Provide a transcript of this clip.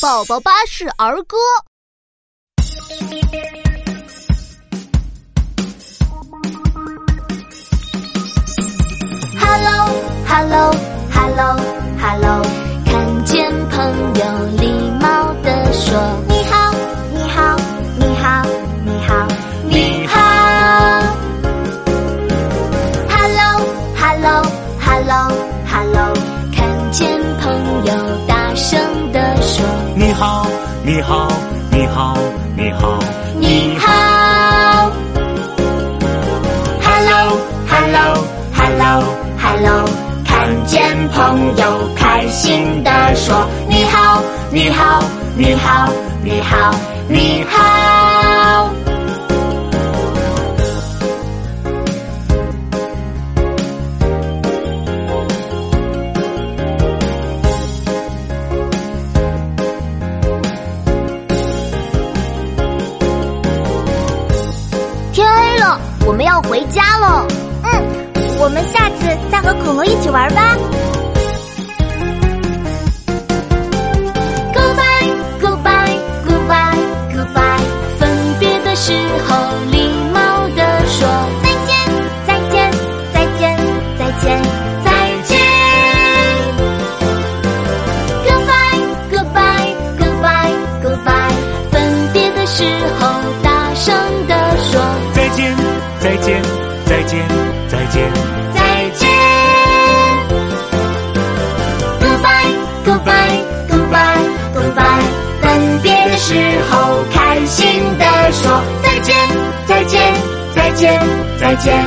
宝宝巴士儿歌。Hello，Hello，Hello，Hello，看见朋友礼貌地说好，你好，你好，你好，你好。Hello，Hello，Hello，Hello，看见朋友开心地说你好，你好，你好，你好，你好。天黑了，我们要回家了。嗯，我们下次再和恐龙一起玩吧。再见，再见，再见。再见。Goodbye, goodbye, goodbye, goodbye。分别的时候，开心地说再见，再见，再见，再见，